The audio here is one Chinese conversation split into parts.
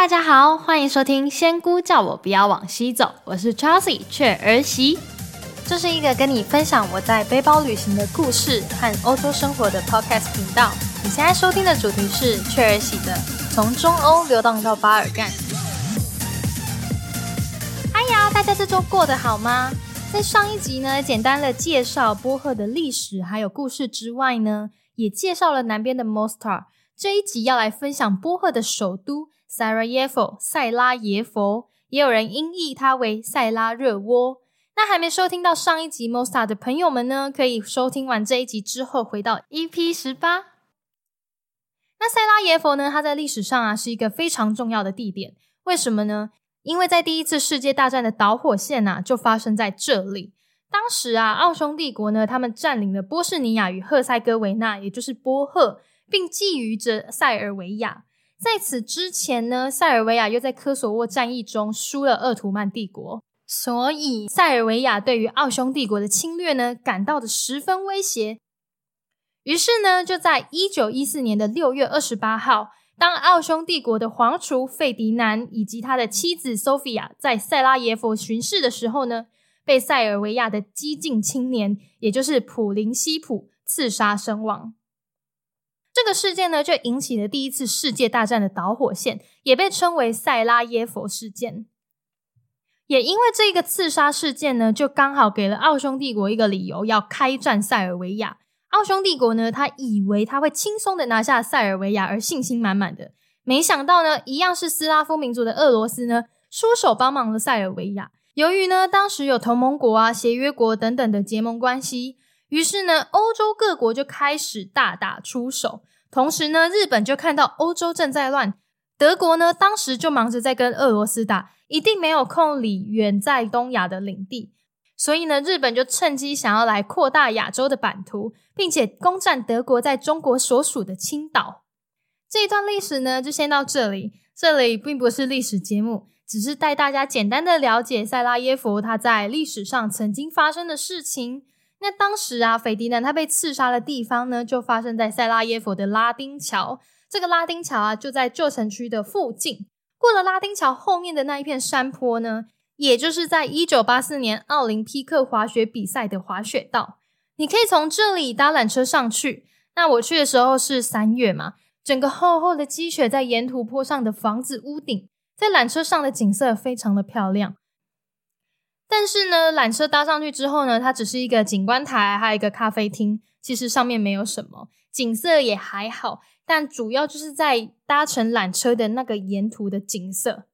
大家好，欢迎收听《仙姑叫我不要往西走》，我是 Chelsea 雀儿媳。这是一个跟你分享我在背包旅行的故事和欧洲生活的 podcast 频道。你现在收听的主题是雀儿媳的《从中欧流荡到巴尔干》。嗨呀，大家这周过得好吗？在上一集呢，简单的介绍波赫的历史还有故事之外呢，也介绍了南边的 Mostar。这一集要来分享波赫的首都 Sarajevo 塞拉耶佛，也有人音译它为塞拉热窝。那还没收听到上一集 Mosta 的朋友们呢，可以收听完这一集之后，回到 EP 十八。那塞拉耶佛呢，它在历史上啊是一个非常重要的地点。为什么呢？因为在第一次世界大战的导火线呐，就发生在这里。当时啊，奥匈帝国呢，他们占领了波士尼亚与赫塞哥维那，也就是波赫，并觊觎着塞尔维亚。在此之前呢，塞尔维亚又在科索沃战役中输了鄂图曼帝国，所以塞尔维亚对于奥匈帝国的侵略呢，感到的十分威胁。于是呢，就在一九一四年的六月二十八号。当奥匈帝国的皇储费迪南以及他的妻子 Sophia 在塞拉耶夫巡视的时候呢，被塞尔维亚的激进青年，也就是普林西普刺杀身亡。这个事件呢，就引起了第一次世界大战的导火线，也被称为塞拉耶佛事件。也因为这个刺杀事件呢，就刚好给了奥匈帝国一个理由，要开战塞尔维亚。奥匈帝国呢，他以为他会轻松的拿下塞尔维亚，而信心满满的。没想到呢，一样是斯拉夫民族的俄罗斯呢，出手帮忙了塞尔维亚。由于呢，当时有同盟国啊、协约国等等的结盟关系，于是呢，欧洲各国就开始大打出手。同时呢，日本就看到欧洲正在乱，德国呢，当时就忙着在跟俄罗斯打，一定没有空理远在东亚的领地。所以呢，日本就趁机想要来扩大亚洲的版图，并且攻占德国在中国所属的青岛。这一段历史呢，就先到这里。这里并不是历史节目，只是带大家简单的了解塞拉耶夫他在历史上曾经发生的事情。那当时啊，斐迪南他被刺杀的地方呢，就发生在塞拉耶夫的拉丁桥。这个拉丁桥啊，就在旧城区的附近。过了拉丁桥后面的那一片山坡呢？也就是在一九八四年奥林匹克滑雪比赛的滑雪道，你可以从这里搭缆车上去。那我去的时候是三月嘛，整个厚厚的积雪在沿途坡上的房子屋顶，在缆车上的景色非常的漂亮。但是呢，缆车搭上去之后呢，它只是一个景观台，还有一个咖啡厅，其实上面没有什么景色，也还好。但主要就是在搭乘缆车的那个沿途的景色。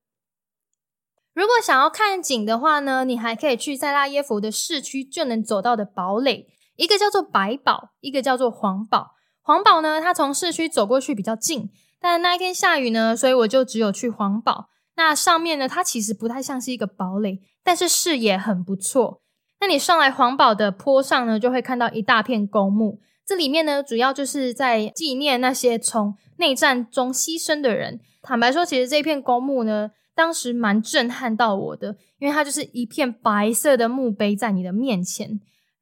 如果想要看景的话呢，你还可以去塞拉耶夫的市区就能走到的堡垒，一个叫做白堡，一个叫做黄堡。黄堡呢，它从市区走过去比较近，但那一天下雨呢，所以我就只有去黄堡。那上面呢，它其实不太像是一个堡垒，但是视野很不错。那你上来黄堡的坡上呢，就会看到一大片公墓，这里面呢，主要就是在纪念那些从内战中牺牲的人。坦白说，其实这片公墓呢。当时蛮震撼到我的，因为它就是一片白色的墓碑在你的面前，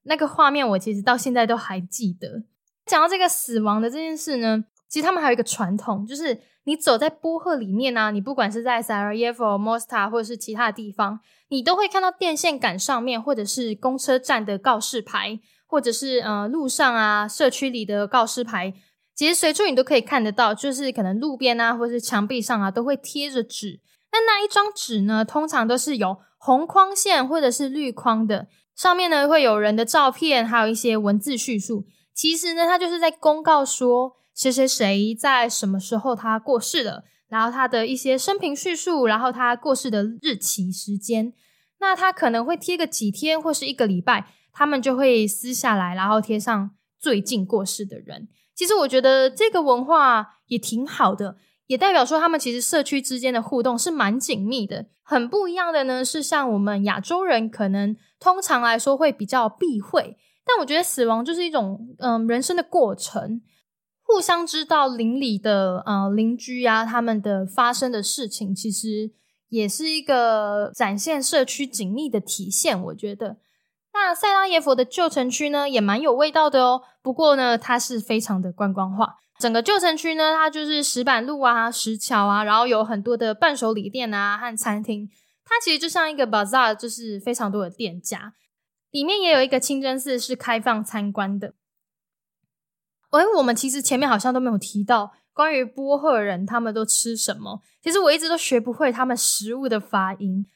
那个画面我其实到现在都还记得。讲到这个死亡的这件事呢，其实他们还有一个传统，就是你走在波赫里面啊，你不管是在 Sarajevo、Mosta 或者是其他的地方，你都会看到电线杆上面，或者是公车站的告示牌，或者是呃路上啊社区里的告示牌，其实随处你都可以看得到，就是可能路边啊或者是墙壁上啊都会贴着纸。那那一张纸呢，通常都是有红框线或者是绿框的，上面呢会有人的照片，还有一些文字叙述。其实呢，它就是在公告说谁谁谁在什么时候他过世了，然后他的一些生平叙述，然后他过世的日期时间。那他可能会贴个几天或是一个礼拜，他们就会撕下来，然后贴上最近过世的人。其实我觉得这个文化也挺好的。也代表说，他们其实社区之间的互动是蛮紧密的。很不一样的呢，是像我们亚洲人，可能通常来说会比较避讳。但我觉得死亡就是一种嗯人生的过程，互相知道邻里的呃邻居啊，他们的发生的事情，其实也是一个展现社区紧密的体现。我觉得，那塞拉耶佛的旧城区呢，也蛮有味道的哦。不过呢，它是非常的观光化。整个旧城区呢，它就是石板路啊、石桥啊，然后有很多的伴手礼店啊和餐厅。它其实就像一个 bazaar，就是非常多的店家。里面也有一个清真寺是开放参观的。哎，我们其实前面好像都没有提到关于波赫人他们都吃什么。其实我一直都学不会他们食物的发音。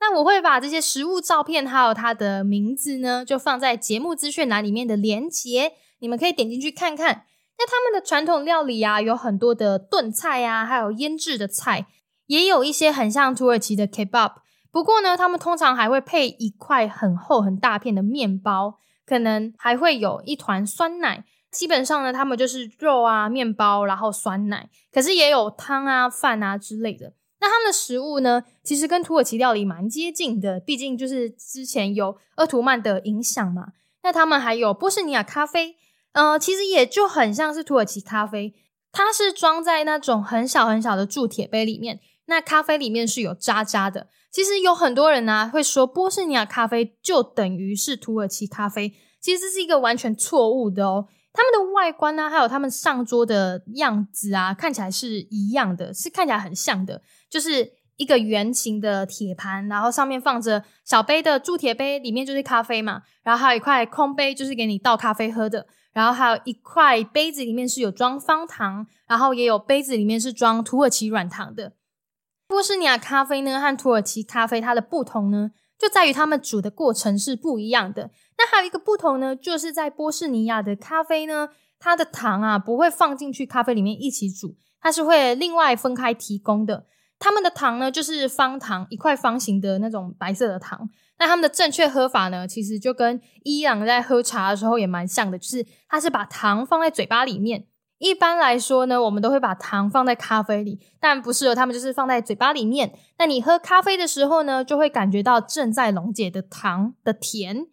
那我会把这些食物照片还有它的名字呢，就放在节目资讯栏里面的连结，你们可以点进去看看。那他们的传统料理啊，有很多的炖菜啊，还有腌制的菜，也有一些很像土耳其的 kebab。不过呢，他们通常还会配一块很厚很大片的面包，可能还会有一团酸奶。基本上呢，他们就是肉啊、面包，然后酸奶，可是也有汤啊、饭啊之类的。那他们的食物呢，其实跟土耳其料理蛮接近的，毕竟就是之前有鄂图曼的影响嘛。那他们还有波士尼亚咖啡。呃，其实也就很像是土耳其咖啡，它是装在那种很小很小的铸铁杯里面，那咖啡里面是有渣渣的。其实有很多人呢会说波士尼亚咖啡就等于是土耳其咖啡，其实这是一个完全错误的哦。他们的外观呢，还有他们上桌的样子啊，看起来是一样的，是看起来很像的，就是一个圆形的铁盘，然后上面放着小杯的铸铁杯，里面就是咖啡嘛，然后还有一块空杯，就是给你倒咖啡喝的。然后还有一块杯子里面是有装方糖，然后也有杯子里面是装土耳其软糖的。波士尼亚咖啡呢和土耳其咖啡它的不同呢，就在于它们煮的过程是不一样的。那还有一个不同呢，就是在波士尼亚的咖啡呢，它的糖啊不会放进去咖啡里面一起煮，它是会另外分开提供的。他们的糖呢就是方糖，一块方形的那种白色的糖。那他们的正确喝法呢，其实就跟伊朗在喝茶的时候也蛮像的，就是他是把糖放在嘴巴里面。一般来说呢，我们都会把糖放在咖啡里，但不是哦，他们就是放在嘴巴里面。那你喝咖啡的时候呢，就会感觉到正在溶解的糖的甜。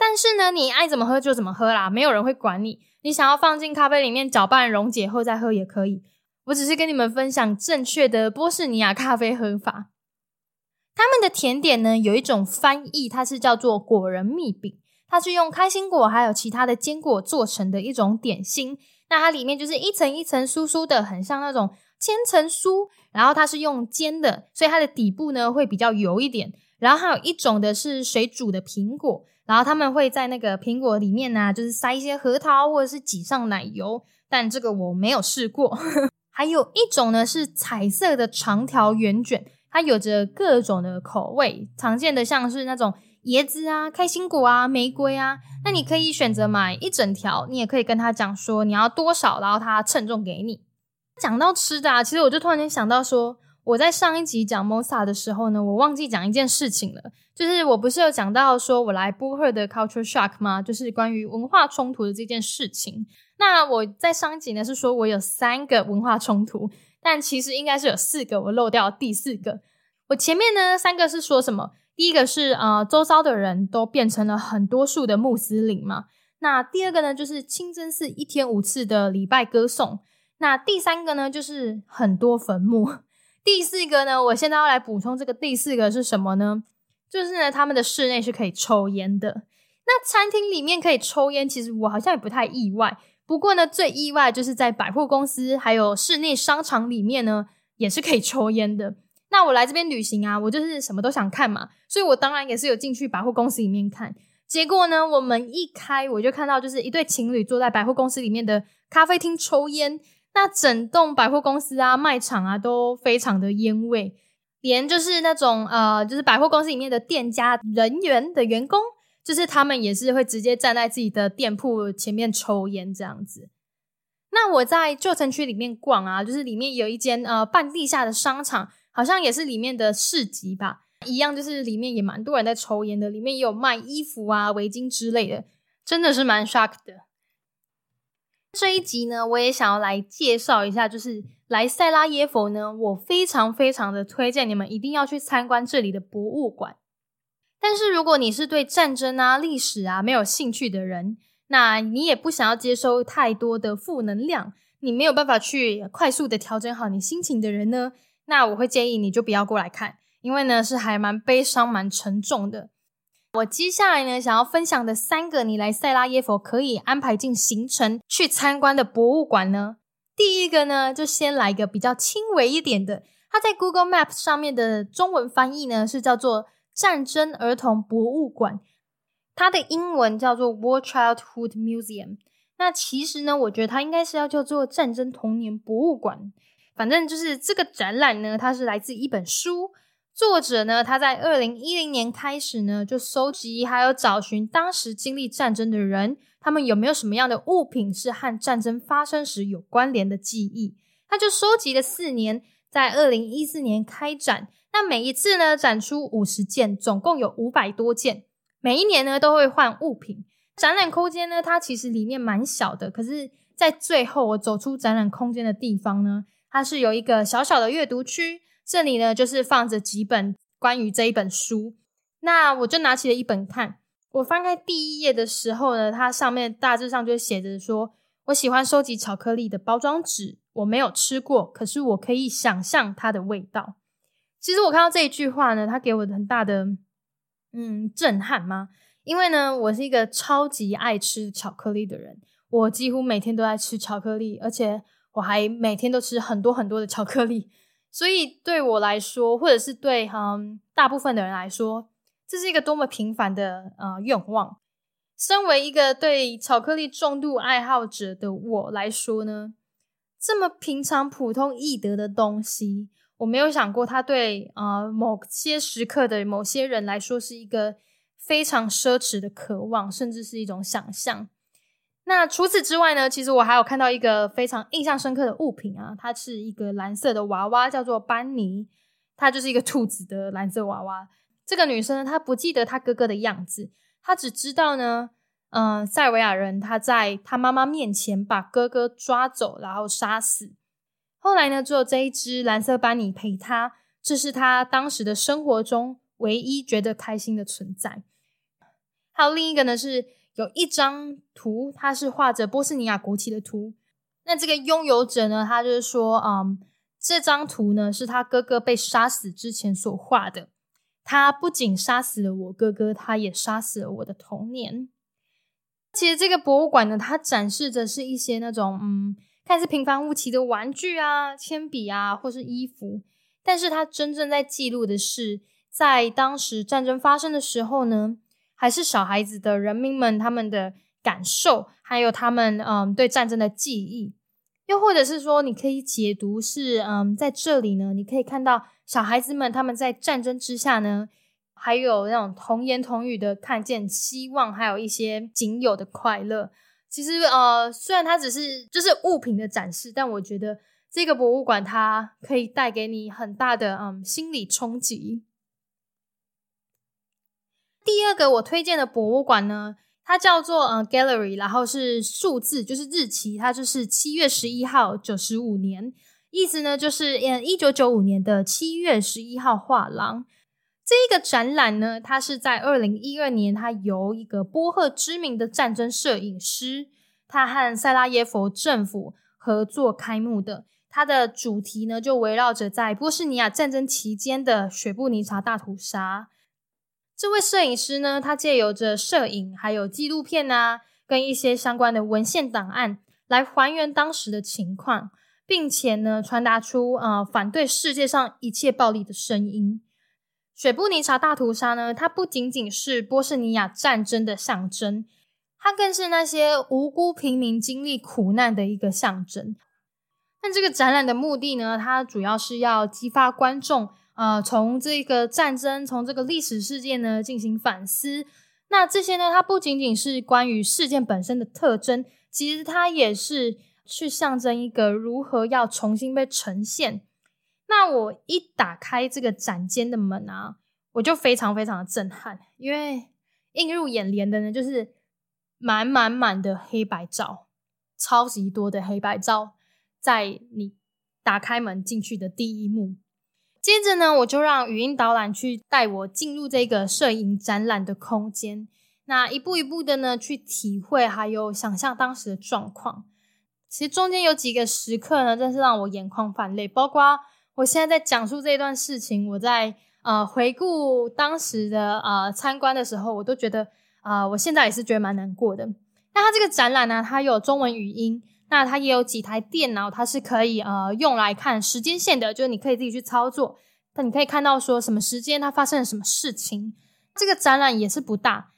但是呢，你爱怎么喝就怎么喝啦，没有人会管你。你想要放进咖啡里面搅拌溶解后再喝也可以。我只是跟你们分享正确的波士尼亚咖啡喝法。他们的甜点呢，有一种翻译，它是叫做果仁蜜饼，它是用开心果还有其他的坚果做成的一种点心。那它里面就是一层一层酥酥的，很像那种千层酥。然后它是用煎的，所以它的底部呢会比较油一点。然后还有一种的是水煮的苹果，然后他们会在那个苹果里面呢，就是塞一些核桃或者是挤上奶油。但这个我没有试过。还有一种呢是彩色的长条圆卷。它有着各种的口味，常见的像是那种椰子啊、开心果啊、玫瑰啊。那你可以选择买一整条，你也可以跟他讲说你要多少，然后他称重给你。讲到吃的，啊，其实我就突然间想到说，我在上一集讲 Mosa 的时候呢，我忘记讲一件事情了，就是我不是有讲到说我来波赫的 culture shock 吗？就是关于文化冲突的这件事情。那我在上一集呢是说我有三个文化冲突。但其实应该是有四个，我漏掉第四个。我前面呢三个是说什么？第一个是呃，周遭的人都变成了很多数的穆斯林嘛。那第二个呢，就是清真寺一天五次的礼拜歌颂。那第三个呢，就是很多坟墓。第四个呢，我现在要来补充这个第四个是什么呢？就是呢，他们的室内是可以抽烟的。那餐厅里面可以抽烟，其实我好像也不太意外。不过呢，最意外就是在百货公司还有室内商场里面呢，也是可以抽烟的。那我来这边旅行啊，我就是什么都想看嘛，所以我当然也是有进去百货公司里面看。结果呢，我门一开，我就看到就是一对情侣坐在百货公司里面的咖啡厅抽烟。那整栋百货公司啊、卖场啊都非常的烟味，连就是那种呃，就是百货公司里面的店家人员的员工。就是他们也是会直接站在自己的店铺前面抽烟这样子。那我在旧城区里面逛啊，就是里面有一间呃半地下的商场，好像也是里面的市集吧，一样就是里面也蛮多人在抽烟的，里面也有卖衣服啊、围巾之类的，真的是蛮 shock 的。这一集呢，我也想要来介绍一下，就是来塞拉耶佛呢，我非常非常的推荐你们一定要去参观这里的博物馆。但是如果你是对战争啊、历史啊没有兴趣的人，那你也不想要接收太多的负能量，你没有办法去快速的调整好你心情的人呢，那我会建议你就不要过来看，因为呢是还蛮悲伤、蛮沉重的。我接下来呢想要分享的三个你来塞拉耶佛可以安排进行程去参观的博物馆呢，第一个呢，就先来一个比较轻微一点的，它在 Google Maps 上面的中文翻译呢是叫做战争儿童博物馆，它的英文叫做 War Childhood Museum。那其实呢，我觉得它应该是要叫做战争童年博物馆。反正就是这个展览呢，它是来自一本书。作者呢，他在二零一零年开始呢，就收集还有找寻当时经历战争的人，他们有没有什么样的物品是和战争发生时有关联的记忆。他就收集了四年，在二零一四年开展。那每一次呢，展出五十件，总共有五百多件。每一年呢，都会换物品。展览空间呢，它其实里面蛮小的，可是，在最后我走出展览空间的地方呢，它是有一个小小的阅读区。这里呢，就是放着几本关于这一本书。那我就拿起了一本看。我翻开第一页的时候呢，它上面大致上就写着说：“我喜欢收集巧克力的包装纸，我没有吃过，可是我可以想象它的味道。”其实我看到这一句话呢，它给我很大的嗯震撼吗？因为呢，我是一个超级爱吃巧克力的人，我几乎每天都在吃巧克力，而且我还每天都吃很多很多的巧克力。所以对我来说，或者是对嗯大部分的人来说，这是一个多么平凡的呃愿望。身为一个对巧克力重度爱好者的我来说呢，这么平常、普通、易得的东西，我没有想过它对啊某些时刻的某些人来说是一个非常奢侈的渴望，甚至是一种想象。那除此之外呢？其实我还有看到一个非常印象深刻的物品啊，它是一个蓝色的娃娃，叫做班尼，它就是一个兔子的蓝色娃娃。这个女生呢，她不记得她哥哥的样子，她只知道呢，嗯，塞维亚人他在他妈妈面前把哥哥抓走，然后杀死。后来呢，只有这一只蓝色班尼陪她，这是她当时的生活中唯一觉得开心的存在。还有另一个呢是。有一张图，它是画着波斯尼亚国旗的图。那这个拥有者呢，他就是说，嗯，这张图呢是他哥哥被杀死之前所画的。他不仅杀死了我哥哥，他也杀死了我的童年。其实这个博物馆呢，它展示的是一些那种，嗯，看似平凡无奇的玩具啊、铅笔啊，或是衣服。但是它真正在记录的是，在当时战争发生的时候呢。还是小孩子的人民们他们的感受，还有他们嗯对战争的记忆，又或者是说，你可以解读是嗯在这里呢，你可以看到小孩子们他们在战争之下呢，还有那种童言童语的看见希望，还有一些仅有的快乐。其实呃，虽然它只是就是物品的展示，但我觉得这个博物馆它可以带给你很大的嗯心理冲击。第二个我推荐的博物馆呢，它叫做呃 Gallery，然后是数字就是日期，它就是七月十一号九十五年，意思呢就是嗯一九九五年的七月十一号画廊。这一个展览呢，它是在二零一二年，它由一个波赫知名的战争摄影师，他和塞拉耶佛政府合作开幕的。它的主题呢就围绕着在波斯尼亚战争期间的雪布尼查大屠杀。这位摄影师呢，他借由着摄影，还有纪录片啊，跟一些相关的文献档案，来还原当时的情况，并且呢，传达出呃反对世界上一切暴力的声音。水布尼查大屠杀呢，它不仅仅是波斯尼亚战争的象征，它更是那些无辜平民经历苦难的一个象征。那这个展览的目的呢，它主要是要激发观众。呃，从这个战争，从这个历史事件呢进行反思。那这些呢，它不仅仅是关于事件本身的特征，其实它也是去象征一个如何要重新被呈现。那我一打开这个展间的门啊，我就非常非常的震撼，因为映入眼帘的呢，就是满满满的黑白照，超级多的黑白照，在你打开门进去的第一幕。接着呢，我就让语音导览去带我进入这个摄影展览的空间，那一步一步的呢去体会，还有想象当时的状况。其实中间有几个时刻呢，真是让我眼眶泛泪。包括我现在在讲述这段事情，我在呃回顾当时的呃参观的时候，我都觉得啊，我现在也是觉得蛮难过的。那它这个展览呢，它有中文语音。那它也有几台电脑，它是可以呃用来看时间线的，就是你可以自己去操作。那你可以看到说什么时间它发生了什么事情。这个展览也是不大，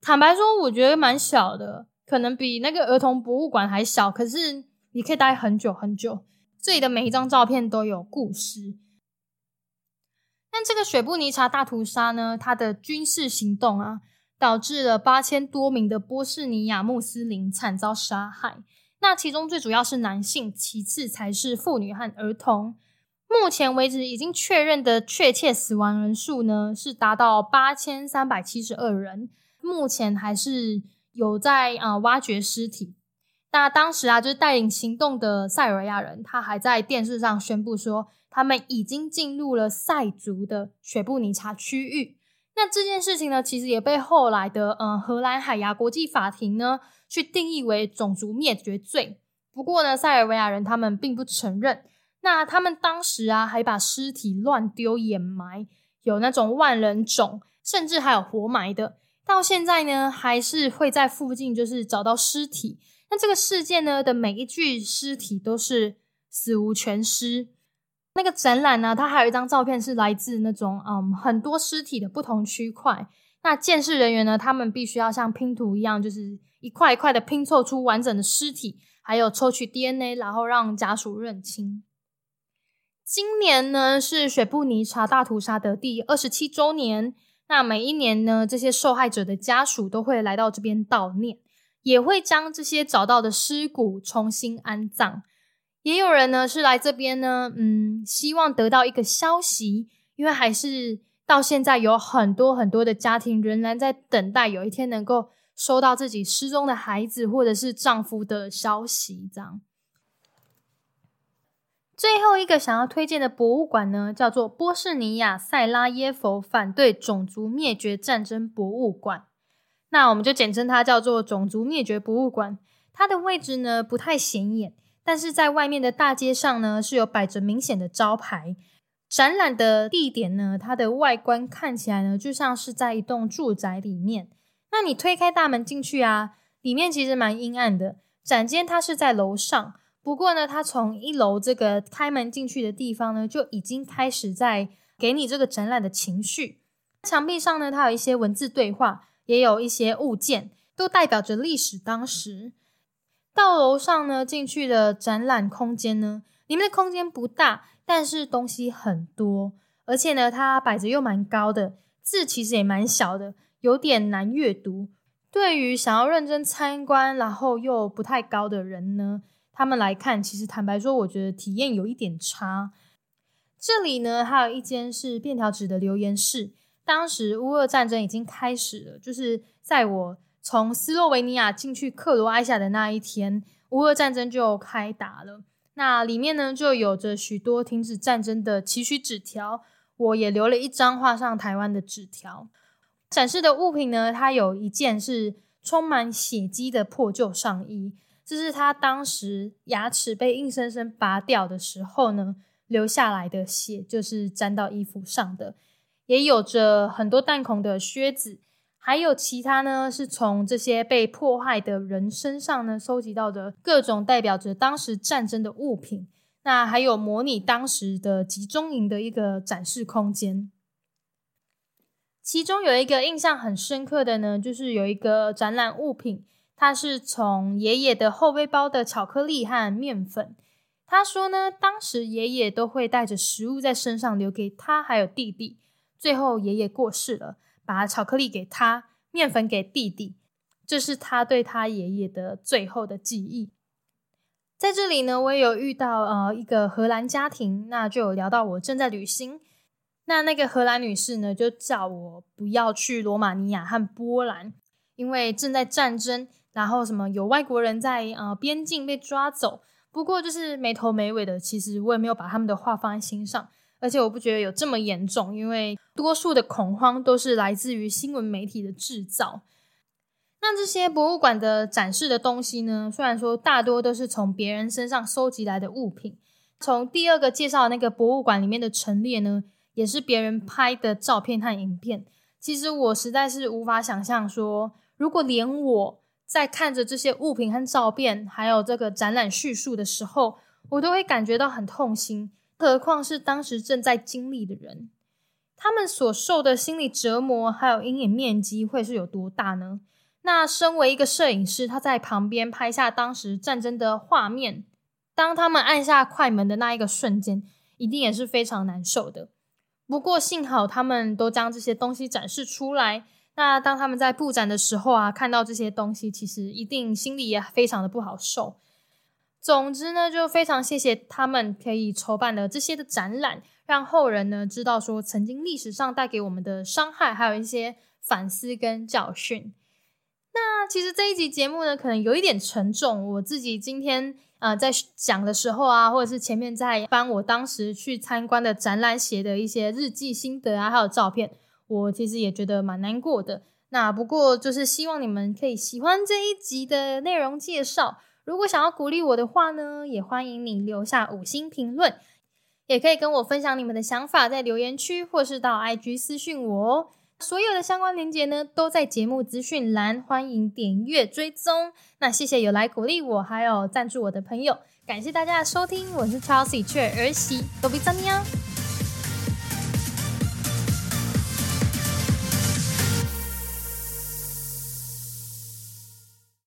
坦白说，我觉得蛮小的，可能比那个儿童博物馆还小。可是你可以待很久很久。这里的每一张照片都有故事。但这个雪布尼查大屠杀呢，它的军事行动啊，导致了八千多名的波士尼亚穆斯林惨遭杀害。那其中最主要是男性，其次才是妇女和儿童。目前为止，已经确认的确切死亡人数呢，是达到八千三百七十二人。目前还是有在啊挖掘尸体。那当时啊，就是带领行动的塞尔维亚人，他还在电视上宣布说，他们已经进入了塞族的雪布尼查区域。那这件事情呢，其实也被后来的呃荷兰海牙国际法庭呢，去定义为种族灭绝罪。不过呢，塞尔维亚人他们并不承认。那他们当时啊，还把尸体乱丢掩埋，有那种万人冢，甚至还有活埋的。到现在呢，还是会在附近就是找到尸体。那这个事件呢的每一具尸体都是死无全尸。那个展览呢，它还有一张照片是来自那种嗯很多尸体的不同区块。那鉴识人员呢，他们必须要像拼图一样，就是一块一块的拼凑出完整的尸体，还有抽取 DNA，然后让家属认清。今年呢是雪布尼查大屠杀的第二十七周年。那每一年呢，这些受害者的家属都会来到这边悼念，也会将这些找到的尸骨重新安葬。也有人呢是来这边呢，嗯，希望得到一个消息，因为还是到现在有很多很多的家庭仍然在等待有一天能够收到自己失踪的孩子或者是丈夫的消息，这样。最后一个想要推荐的博物馆呢，叫做波士尼亚塞拉耶佛反对种族灭绝战争博物馆。那我们就简称它叫做种族灭绝博物馆。它的位置呢不太显眼，但是在外面的大街上呢是有摆着明显的招牌。展览的地点呢，它的外观看起来呢就像是在一栋住宅里面。那你推开大门进去啊，里面其实蛮阴暗的。展间它是在楼上。不过呢，它从一楼这个开门进去的地方呢，就已经开始在给你这个展览的情绪。墙壁上呢，它有一些文字对话，也有一些物件，都代表着历史。当时到楼上呢，进去的展览空间呢，里面的空间不大，但是东西很多，而且呢，它摆着又蛮高的，字其实也蛮小的，有点难阅读。对于想要认真参观，然后又不太高的人呢。他们来看，其实坦白说，我觉得体验有一点差。这里呢，还有一间是便条纸的留言室。当时乌俄战争已经开始了，就是在我从斯洛维尼亚进去克罗埃西亚的那一天，乌俄战争就开打了。那里面呢，就有着许多停止战争的期许纸条。我也留了一张画上台湾的纸条。展示的物品呢，它有一件是充满血迹的破旧上衣。这是他当时牙齿被硬生生拔掉的时候呢，留下来的血，就是沾到衣服上的。也有着很多弹孔的靴子，还有其他呢，是从这些被迫害的人身上呢收集到的各种代表着当时战争的物品。那还有模拟当时的集中营的一个展示空间。其中有一个印象很深刻的呢，就是有一个展览物品。它是从爷爷的后背包的巧克力和面粉。他说呢，当时爷爷都会带着食物在身上留给他还有弟弟。最后爷爷过世了，把巧克力给他，面粉给弟弟。这是他对他爷爷的最后的记忆。在这里呢，我也有遇到呃一个荷兰家庭，那就有聊到我正在旅行。那那个荷兰女士呢，就叫我不要去罗马尼亚和波兰，因为正在战争。然后什么有外国人在呃边境被抓走，不过就是没头没尾的。其实我也没有把他们的话放在心上，而且我不觉得有这么严重，因为多数的恐慌都是来自于新闻媒体的制造。那这些博物馆的展示的东西呢，虽然说大多都是从别人身上收集来的物品，从第二个介绍的那个博物馆里面的陈列呢，也是别人拍的照片和影片。其实我实在是无法想象说，如果连我。在看着这些物品和照片，还有这个展览叙述的时候，我都会感觉到很痛心。何况是当时正在经历的人，他们所受的心理折磨还有阴影面积会是有多大呢？那身为一个摄影师，他在旁边拍下当时战争的画面，当他们按下快门的那一个瞬间，一定也是非常难受的。不过幸好他们都将这些东西展示出来。那当他们在布展的时候啊，看到这些东西，其实一定心里也非常的不好受。总之呢，就非常谢谢他们可以筹办的这些的展览，让后人呢知道说曾经历史上带给我们的伤害，还有一些反思跟教训。那其实这一集节目呢，可能有一点沉重。我自己今天呃在讲的时候啊，或者是前面在翻我当时去参观的展览写的一些日记心得啊，还有照片。我其实也觉得蛮难过的。那不过就是希望你们可以喜欢这一集的内容介绍。如果想要鼓励我的话呢，也欢迎你留下五星评论，也可以跟我分享你们的想法，在留言区或是到 IG 私讯我哦。所有的相关链接呢，都在节目资讯栏，欢迎点阅追踪。那谢谢有来鼓励我，还有赞助我的朋友，感谢大家的收听，我是 Chelsea 雀儿媳，多比赞你啊！